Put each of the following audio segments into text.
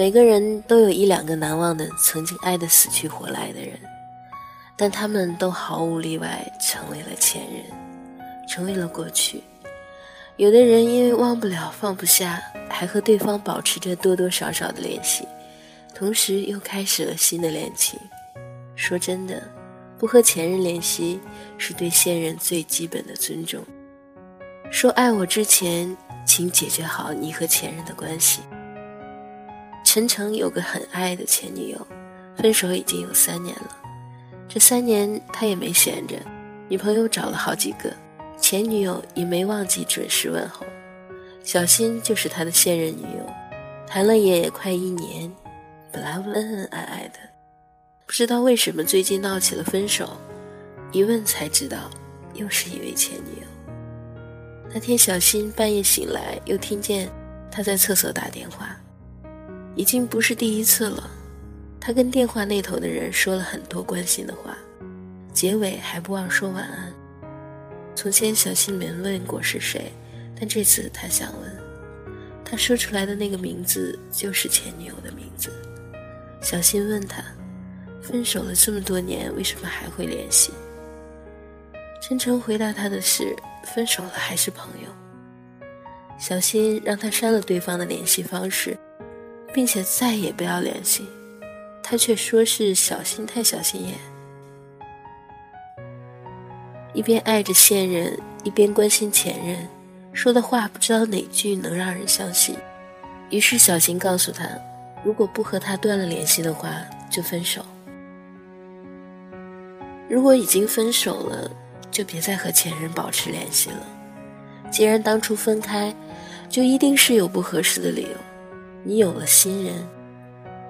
每个人都有一两个难忘的曾经爱得死去活来的人，但他们都毫无例外成为了前任，成为了过去。有的人因为忘不了、放不下，还和对方保持着多多少少的联系，同时又开始了新的恋情。说真的，不和前任联系是对现任最基本的尊重。说爱我之前，请解决好你和前任的关系。陈诚有个很爱的前女友，分手已经有三年了。这三年他也没闲着，女朋友找了好几个。前女友也没忘记准时问候，小新就是他的现任女友，谈了也快一年，本来恩恩爱爱的，不知道为什么最近闹起了分手，一问才知道，又是一位前女友。那天小新半夜醒来，又听见他在厕所打电话，已经不是第一次了，他跟电话那头的人说了很多关心的话，结尾还不忘说晚安。从前小新没问过是谁，但这次他想问。他说出来的那个名字就是前女友的名字。小新问他，分手了这么多年，为什么还会联系？陈诚回答他的是，分手了还是朋友。小新让他删了对方的联系方式，并且再也不要联系，他却说是小心太小心眼。一边爱着现任，一边关心前任，说的话不知道哪句能让人相信。于是小新告诉他，如果不和他断了联系的话，就分手。如果已经分手了，就别再和前任保持联系了。既然当初分开，就一定是有不合适的理由。你有了新人，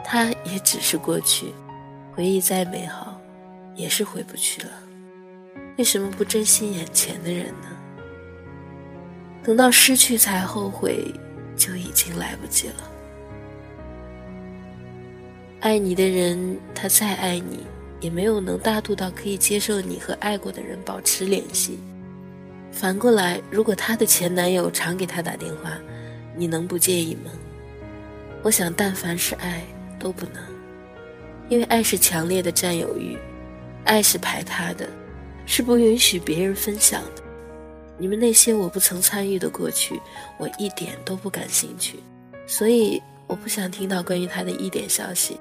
他也只是过去，回忆再美好，也是回不去了。为什么不珍惜眼前的人呢？等到失去才后悔，就已经来不及了。爱你的人，他再爱你，也没有能大度到可以接受你和爱过的人保持联系。反过来，如果他的前男友常给他打电话，你能不介意吗？我想，但凡是爱，都不能，因为爱是强烈的占有欲，爱是排他的。是不允许别人分享的。你们那些我不曾参与的过去，我一点都不感兴趣，所以我不想听到关于他的一点消息。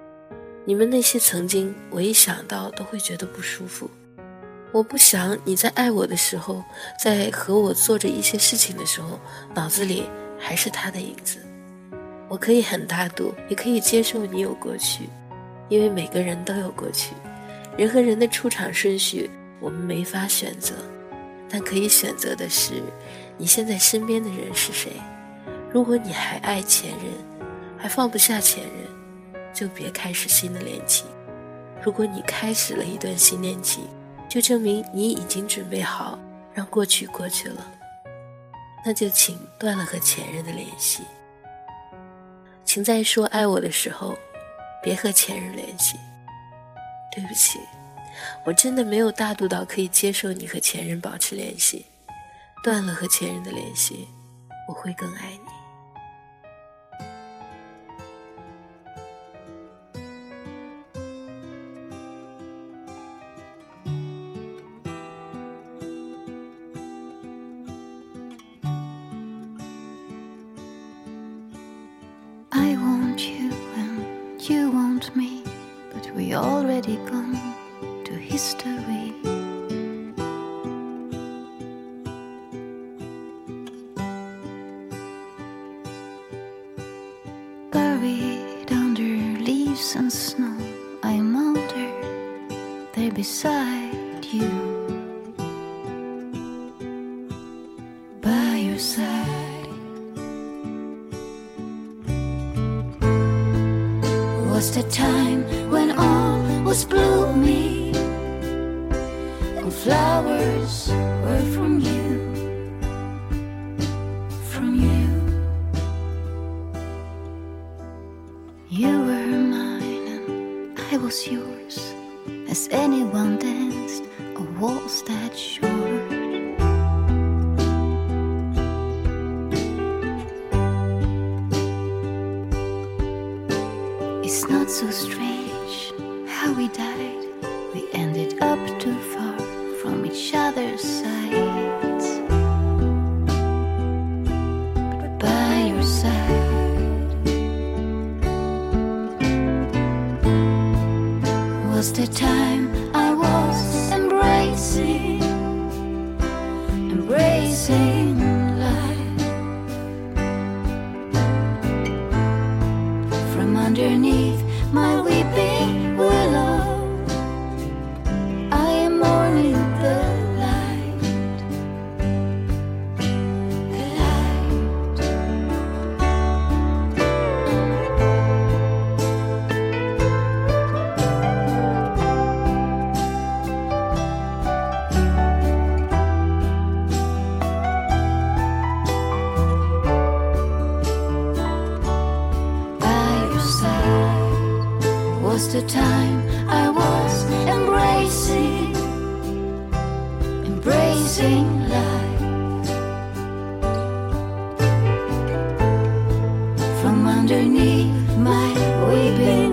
你们那些曾经，我一想到都会觉得不舒服。我不想你在爱我的时候，在和我做着一些事情的时候，脑子里还是他的影子。我可以很大度，也可以接受你有过去，因为每个人都有过去，人和人的出场顺序。我们没法选择，但可以选择的是，你现在身边的人是谁。如果你还爱前任，还放不下前任，就别开始新的恋情。如果你开始了一段新恋情，就证明你已经准备好让过去过去了。那就请断了和前任的联系。请在说爱我的时候，别和前任联系。对不起。我真的没有大度到可以接受你和前任保持联系，断了和前任的联系，我会更爱你。Already gone. to history. Buried under leaves and snow, I'm older there beside you. By your side was the time was blooming flowers were from you, from you. You were mine and I was yours. as anyone danced a waltz that short? It's not so strange how we died. We ended up too far from each other's sides. But by your side was the time I was embracing, embracing life from underneath my weeping was the time I was embracing, embracing life. From underneath my weeping.